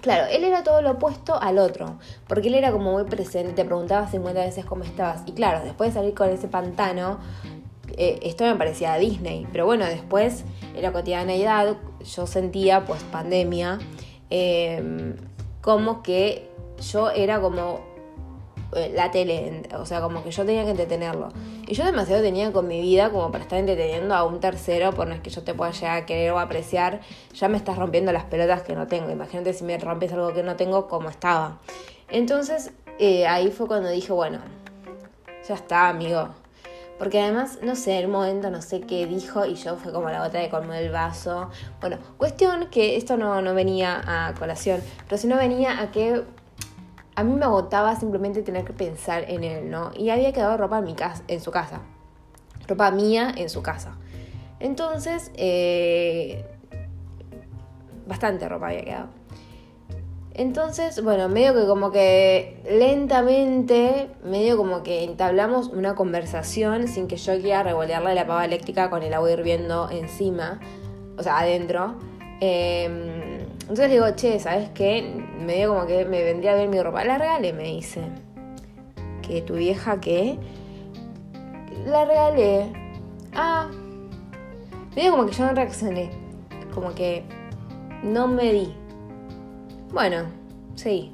Claro, él era todo lo opuesto al otro, porque él era como muy presente, te preguntaba 50 veces cómo estabas. Y claro, después de salir con ese pantano, eh, esto me parecía Disney. Pero bueno, después, en la cotidianeidad, yo sentía, pues, pandemia, em, como que yo era como eh, la tele, o sea, como que yo tenía que entretenerlo. Y yo demasiado tenía con mi vida como para estar entreteniendo a un tercero, por no es que yo te pueda llegar a querer o apreciar, ya me estás rompiendo las pelotas que no tengo. Imagínate si me rompes algo que no tengo como estaba. Entonces, eh, ahí fue cuando dije, bueno, ya está, amigo. Porque además, no sé, en un momento no sé qué dijo y yo fue como la gota de colmo del vaso. Bueno, cuestión que esto no, no venía a colación, pero si no venía a que a mí me agotaba simplemente tener que pensar en él, ¿no? Y había quedado ropa en, mi casa, en su casa. Ropa mía en su casa. Entonces, eh, bastante ropa había quedado. Entonces, bueno, medio que como que lentamente, medio como que entablamos una conversación sin que yo quiera revolearle la pava eléctrica con el agua hirviendo encima, o sea, adentro. Em, entonces digo, che, ¿sabes qué? Medio como que me vendría a ver mi ropa. La regalé, me dice. ¿Que tu vieja qué? La regalé. Ah. Medio como que yo no reaccioné. Como que no me di. Bueno, sí.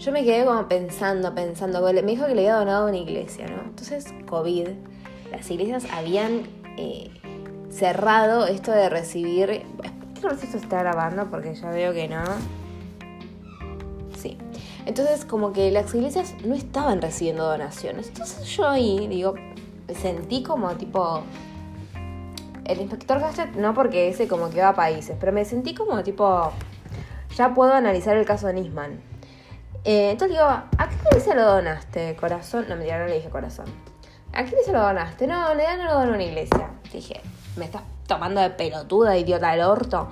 Yo me quedé como pensando, pensando. Me dijo que le había donado una iglesia, ¿no? Entonces, COVID. Las iglesias habían eh, cerrado esto de recibir. Creo que esto está grabando porque ya veo que no. Sí. Entonces, como que las iglesias no estaban recibiendo donaciones. Entonces, yo ahí, digo, sentí como tipo. El inspector Gadget, no porque ese como que va a países, pero me sentí como tipo ya puedo analizar el caso de Nisman. Eh, entonces digo, ¿a qué se lo donaste, corazón? No, mentira, no le dije corazón. ¿A qué se lo donaste? No, le dan lo donó a una iglesia. Dije, ¿me estás tomando de pelotuda, idiota del orto?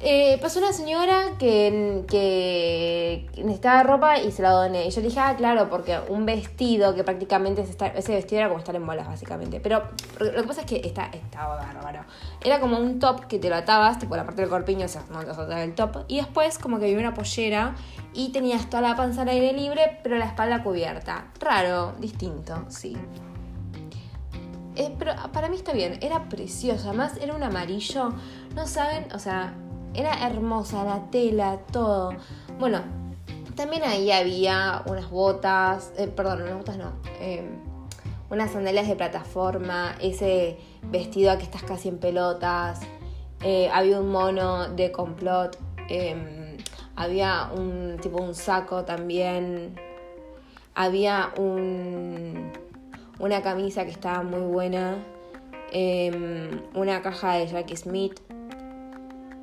Eh, pasó una señora que, que, necesitaba ropa y se la doné. Y yo le dije, ah, claro, porque un vestido que prácticamente es estar, ese vestido era como estar en bolas, básicamente. Pero lo que pasa es que está, estaba bárbaro. Era como un top que te lo atabas, tipo la parte del corpiño, o sea, no te ataba el top. Y después, como que había una pollera y tenías toda la panza al aire libre, pero la espalda cubierta. Raro, distinto, sí. Eh, pero para mí está bien, era precioso. Además, era un amarillo. No saben, o sea, era hermosa la tela, todo. Bueno, también ahí había unas botas, eh, perdón, unas botas no, em, unas sandalias de plataforma, ese vestido a que estás casi en pelotas, eh, había un mono de complot, em, había un tipo un saco también, había un, una camisa que estaba muy buena, em, una caja de Jackie Smith,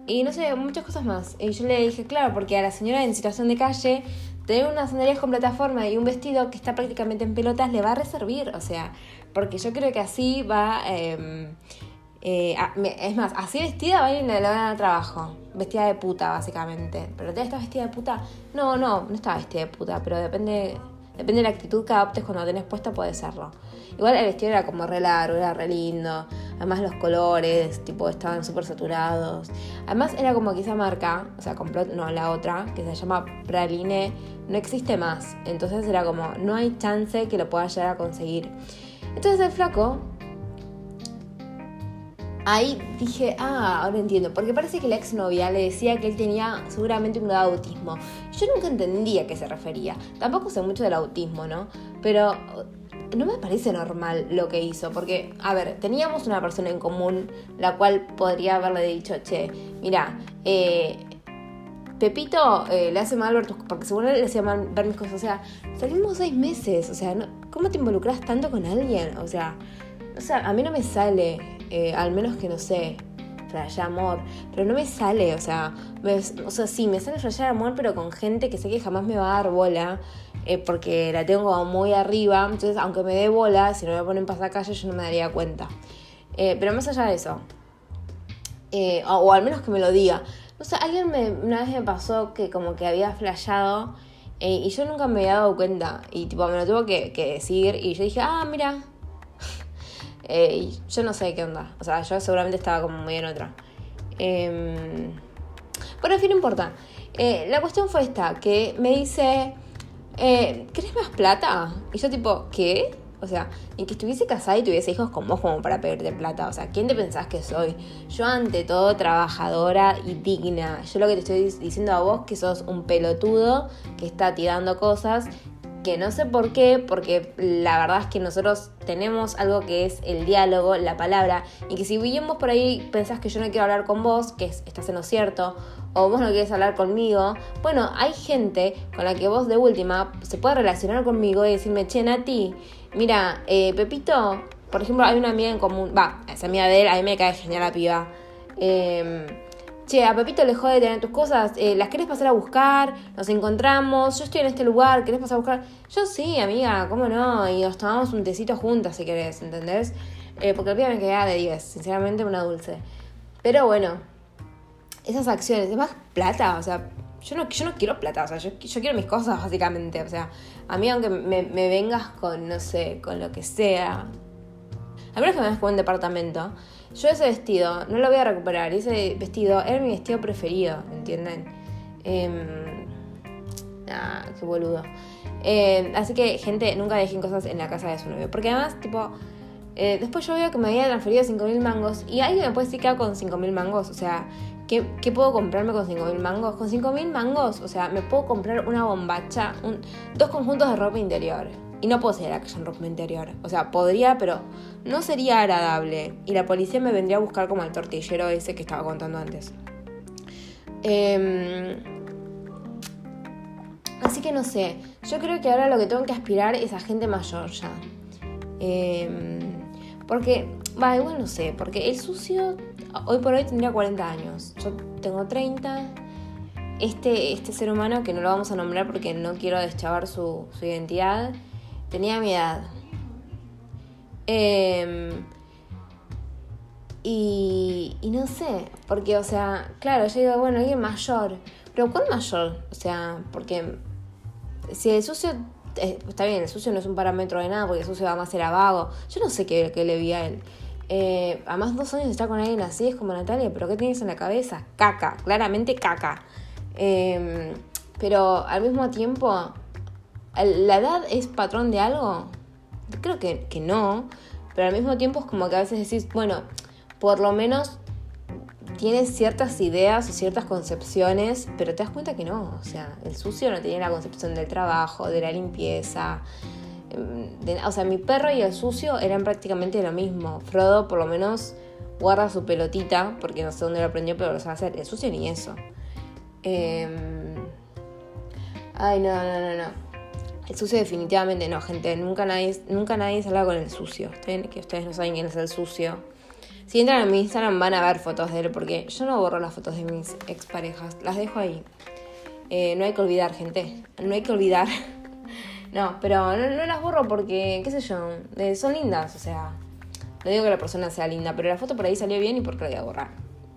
y no sé, muchas cosas más. Y yo le dije, claro, porque a la señora en situación de calle, tener unas sandalias con plataforma y un vestido que está prácticamente en pelotas le va a reservir. O sea, porque yo creo que así va. Em, eh, es más, así vestida va a ir en la de trabajo. Vestida de puta, básicamente. ¿Pero te estás vestida de puta? No, no, no estaba vestida de puta, pero depende Depende de la actitud que adoptes cuando tenés puesta, puede serlo. Igual el vestido era como re largo, era re lindo. Además los colores, tipo, estaban súper saturados. Además era como que esa marca, o sea, compró, no, la otra, que se llama Praline, no existe más. Entonces era como, no hay chance que lo pueda llegar a conseguir. Entonces el flaco ahí dije, ah, ahora entiendo, porque parece que la exnovia le decía que él tenía seguramente un grado de autismo. Yo nunca entendía a qué se refería. Tampoco sé mucho del autismo, ¿no? Pero no me parece normal lo que hizo, porque, a ver, teníamos una persona en común la cual podría haberle dicho, che, mira, eh, Pepito eh, le hace mal ver tus porque según él le hacía mal ver mis cosas, o sea, salimos seis meses, o sea, ¿cómo te involucras tanto con alguien? O sea, o sea, a mí no me sale eh, al menos que no sé, flashear amor, pero no me sale, o sea, o sea, sí, me sale flashear amor, pero con gente que sé que jamás me va a dar bola, eh, porque la tengo muy arriba, entonces aunque me dé bola, si no me ponen pasacalle yo no me daría cuenta. Eh, pero más allá de eso, o, al menos que me lo diga, o sea, alguien me, una vez me pasó que como que había flasheado y yo nunca me había dado cuenta, y tipo me lo tuvo que, que decir, y yo dije, ah, mira, eh, yo no sé qué onda. O sea, yo seguramente estaba como muy en otra. Eh, pero en fin, no importa. Eh, la cuestión fue esta, que me dice, eh, ¿querés más plata? Y yo tipo, ¿qué? O sea, en que estuviese casada y tuviese hijos con vos como para pedirte plata. O sea, ¿quién te pensás que soy? Yo ante todo trabajadora y digna. Yo lo que te estoy diciendo a vos que sos un pelotudo que está tirando cosas que no sé por qué, porque la verdad es que nosotros tenemos algo que es el diálogo, la palabra, y que si bien por ahí pensás que yo no quiero hablar con vos, que estás en lo cierto, o vos no quieres hablar conmigo, bueno, hay gente con la que vos de última se puede relacionar conmigo y decirme, che, Nati, mira, eh, Pepito, por ejemplo, hay una amiga en común, va, esa amiga de él, a mí me cae genial la piba. Eh, che, a Pepito le jode tener tus cosas, eh, ¿las querés pasar a buscar? Nos encontramos, yo estoy en este lugar, ¿querés pasar a buscar? Yo sí, amiga, ¿cómo no? Y nos tomamos un tecito juntas si querés, ¿entendés? Eh, porque el pibe me queda de 10, sinceramente una dulce. Pero bueno, esas acciones, es más plata, o sea, yo no, yo no quiero plata, o sea, yo, yo quiero mis cosas básicamente, o sea, a mí aunque me, vengas con, no sé, con lo que sea, a menos que me vengas con un departamento, yo ese vestido no lo voy a recuperar. Ese vestido era mi vestido preferido, ¿entienden? Eh, ah, qué boludo. Eh, así que, gente, nunca dejen cosas en la casa de su novio. Porque además, tipo, eh, después yo veo que me había transferido 5.000 mangos. Y alguien me puede decir que con 5.000 mangos. O sea, ¿qué, ¿qué, puedo comprarme con 5.000 mangos? Con 5.000 mangos, o sea, me puedo comprar una bombacha, dos conjuntos de ropa interior. Y no puedo la que en ropa interior. O sea, podría, pero no sería agradable. Y la policía me vendría a buscar como el tortillero ese que estaba contando antes. Eh, así que no sé. Yo creo que ahora lo que tengo que aspirar es a gente mayor ya. Eh, porque, va, igual no sé. Porque el sucio hoy por hoy tendría 40 años. Yo tengo 30. Este, este ser humano, que no lo vamos a nombrar porque no quiero deschavar su, su identidad, tenía mi edad. Em, y, y, no sé, porque, o sea, claro, yo digo, bueno, alguien mayor, pero ¿cuál mayor? O sea, porque si el sucio, eh, está bien, el sucio no es un parámetro de nada, porque el sucio además era vago, yo no sé qué, qué le vi a él. Eh, además, dos años está con alguien así, es como Natalia, pero ¿qué tienes en la cabeza? Caca, claramente caca. Eh, pero al mismo tiempo, ¿La edad es patrón de algo? Creo que, que no, pero al mismo tiempo es como que a veces decís, bueno, por lo menos tienes ciertas ideas o ciertas concepciones, pero te das cuenta que no. O sea, el sucio no tiene la concepción del trabajo, de la limpieza. Em, o sea, mi perro y el sucio eran prácticamente lo mismo. Frodo por lo menos guarda su pelotita, porque no sé dónde lo aprendió, pero lo sabe hacer. El sucio ni eso. Em, ay, no, no, no, no. El sucio definitivamente no, gente. Nunca nadie, nunca nadie salga con el sucio. que ustedes no saben quién es el sucio. Si entran a mi Instagram van a ver fotos de él porque yo no borro las fotos de mis exparejas. Las dejo ahí. Eh, no hay que olvidar, gente. No hay que olvidar. no, pero no, las borro porque, qué sé yo, eh, son lindas. O sea, no digo que la persona sea linda, pero la foto por ahí salió bien y por qué la voy a borrar.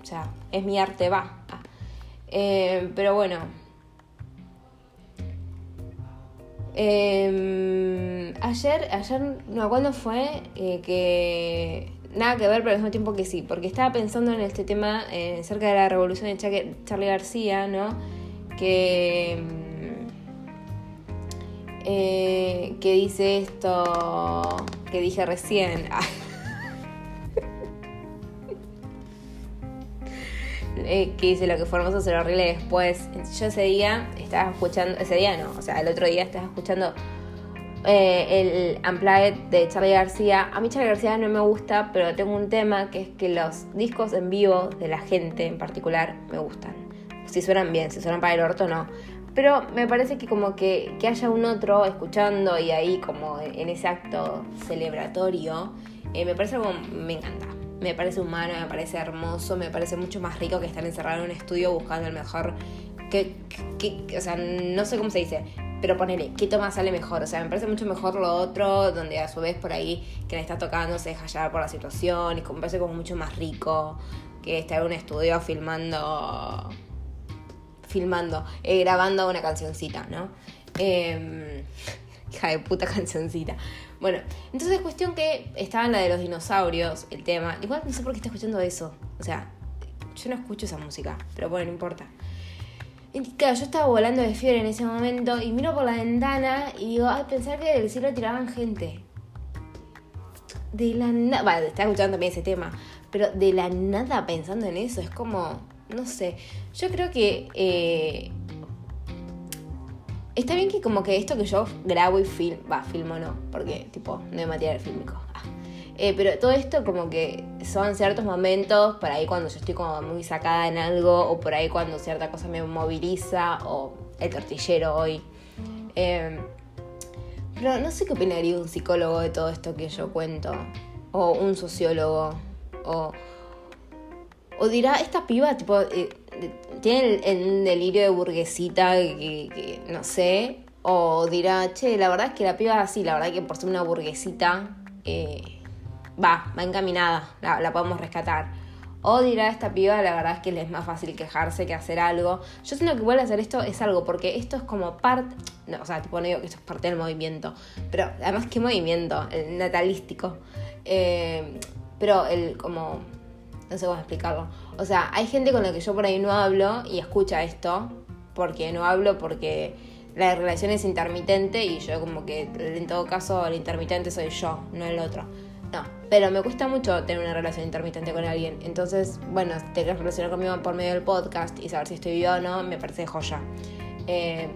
O sea, es mi arte, va. Eh, pero bueno, Eh, ayer, ayer, no, ¿cuándo fue? Eh, que nada que ver, pero al mismo tiempo que sí, porque estaba pensando en este tema eh, cerca de la revolución de Charlie García, ¿no? Que, eh, que dice esto que dije recién. Eh, que dice lo que fue hermoso será horrible después. Yo ese día estaba escuchando, ese día no, o sea, el otro día estaba escuchando eh, el Unplugged de Charlie García. A mí Charlie García no me gusta, pero tengo un tema que es que los discos en vivo de la gente en particular me gustan. Si suenan bien, si suenan para el orto, no. Pero me parece que como que, que haya un otro escuchando y ahí como en ese acto celebratorio, eh, me parece como, me encanta me parece humano, me parece hermoso, me parece mucho más rico que estar encerrado en un estudio buscando el mejor. Que, o sea, no sé cómo se dice, pero ponele, ¿qué toma sale mejor? O sea, me parece mucho mejor lo otro, donde a su vez por ahí quien está tocando se deja llevar por la situación, y me parece como mucho más rico que estar en un estudio filmando, filmando, eh, grabando una cancioncita, ¿no? Eh, hija de puta cancioncita. Bueno, entonces cuestión que estaba en la de los dinosaurios, el tema. Igual no sé por qué está escuchando eso. O sea, yo no escucho esa música, pero bueno, no importa. claro, yo estaba volando de fiebre en ese momento y miro por la ventana y digo, ay, pensar que del cielo tiraban gente. De la nada, bueno, estaba escuchando también ese tema, pero de la nada pensando en eso, es como, no sé, yo creo que eh, Está bien que como que esto que yo grabo y film, va, filmo no, porque tipo, no hay material fílmico. Ah. Eh, pero todo esto como que son ciertos momentos, por ahí cuando yo estoy como muy sacada en algo, o por ahí cuando cierta cosa me moviliza, o el tortillero hoy. Em, pero no sé qué opinaría un psicólogo de todo esto que yo cuento, o un sociólogo, o, o dirá, esta piba, tipo, eh, tiene el, delirio de burguesita que, no sé, o dirá, che, la verdad es que la piba sí, la verdad que por ser una burguesita, eh, va, va encaminada, la, podemos rescatar. O dirá esta piba, la verdad es que le es más fácil quejarse que hacer algo. Yo siento que a hacer esto es algo, porque esto es como parte, no, o sea, tipo no digo que esto es parte del movimiento, pero además qué movimiento, el natalístico. Eh, pero el como no sé cómo explicarlo. O sea, hay gente con la que yo por ahí no hablo y escucha esto, porque no hablo porque la relación es intermitente y yo como que en todo caso el intermitente soy yo, no el otro. No, pero me cuesta mucho tener una relación intermitente con alguien. Entonces, bueno, te quieres relacionar conmigo por medio del podcast y saber si estoy viva o no, me parece joya. Eh,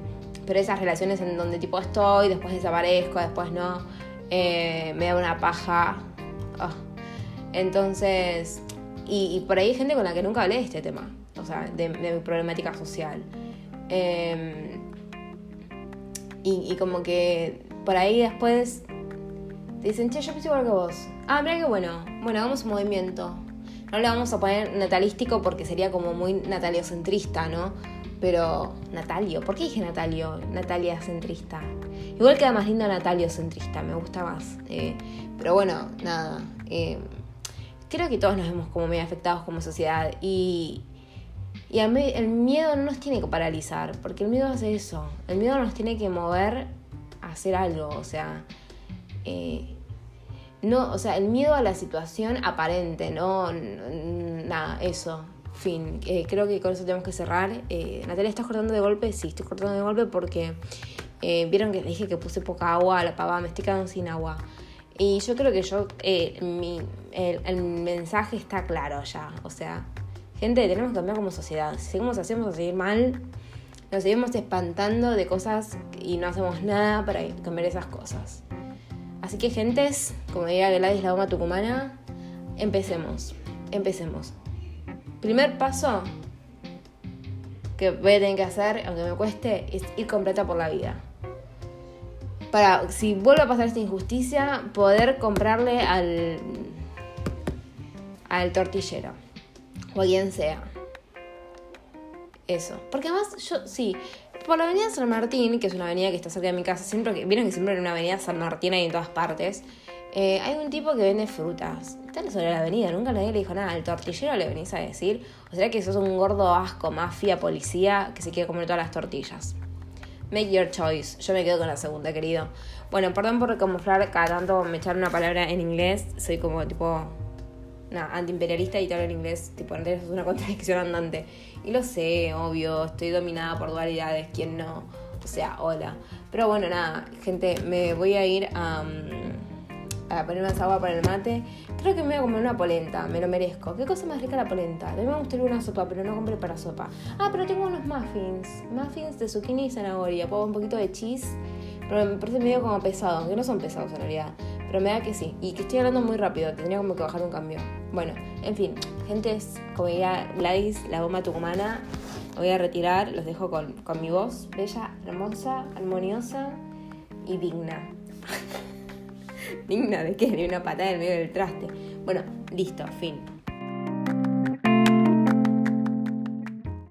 pero esas relaciones en donde tipo estoy, después desaparezco, después no, eh, me da una paja. Ah. Entonces, y, por ahí hay gente con la que nunca hablé de este tema, o sea, de, mi problemática social. Em, y, como que por ahí después dicen, che, yo pienso igual que vos. Ah, mira qué bueno. Bueno, hagamos un movimiento. No le vamos a poner natalístico porque sería como muy nataliocentrista, ¿no? Pero, Natalio, ¿por qué dije Natalio? Natalia centrista. Igual queda más lindo Natalio centrista, me gusta más. Eh, pero bueno, nada. Eh, creo que todos nos vemos como medio afectados como sociedad y, y el miedo no nos tiene que paralizar, porque el miedo hace eso, el miedo nos tiene que mover a hacer algo, o sea, eh, no, o sea, el miedo a la situación aparente, no, nada, eso, fin, eh, creo que con eso tenemos que cerrar. Eh, Natalia, ¿estás cortando de golpe? Sí, estoy cortando de golpe porque vieron que dije que puse poca agua, la pava, me estoy quedando sin agua. Y yo creo que yo, eh, el, mensaje está claro ya. O sea, gente, tenemos que cambiar como sociedad. Si seguimos haciendo a seguir mal, nos seguimos espantando de cosas y no hacemos nada para cambiar esas cosas. Así que, gentes, como diría Gladys la goma tucumana, empecemos. Empecemos. Primer paso que voy a tener que hacer, aunque me cueste, es ir completa por la vida para, si vuelve a pasar esta injusticia, poder comprarle al, al tortillero o a quien sea. Eso. Porque además, yo, sí, por la avenida San Martín, que es una avenida que está cerca de mi casa, siempre que, vieron que siempre en una avenida San Martín hay en todas partes, eh, hay un tipo que vende frutas. Está sobre la avenida, nunca nadie le dijo nada. Al tortillero le venís a decir, o será que sos un gordo asco, mafia, tolicía, que se quiere comer todas las tortillas. Make your choice. Yo me quedo con la segunda, querido. Bueno, perdón por camuflar cada tanto me echar una palabra en inglés. Soy como tipo. Nada, antiimperialista y te hablo en inglés. Tipo, en es una contradicción andante. Y lo sé, obvio. Estoy dominada por dualidades. ¿Quién no? O sea, hola. Pero bueno, nada, gente, me voy a ir a. a poner más agua para el mate. Creo que me voy a comer una polenta, me lo merezco. ¿Qué cosa más rica la polenta? A mí me gustaría una sopa, pero no compré para sopa. Ah, pero tengo unos muffins. Muffins de zucchini y zanahoria. Puedo un poquito de cheese. Pero me parece medio como pesado, aunque no son pesados en realidad. Pero me da que sí. Y que estoy hablando muy rápido, tendría como que bajar un cambio. Bueno, en fin, gente, como diría Gladys, la bomba tucumana. Voy a retirar, los dejo con, con mi voz bella, hermosa, armoniosa y digna. digna de qué, de una patada en medio del traste. Bueno, listo, fin.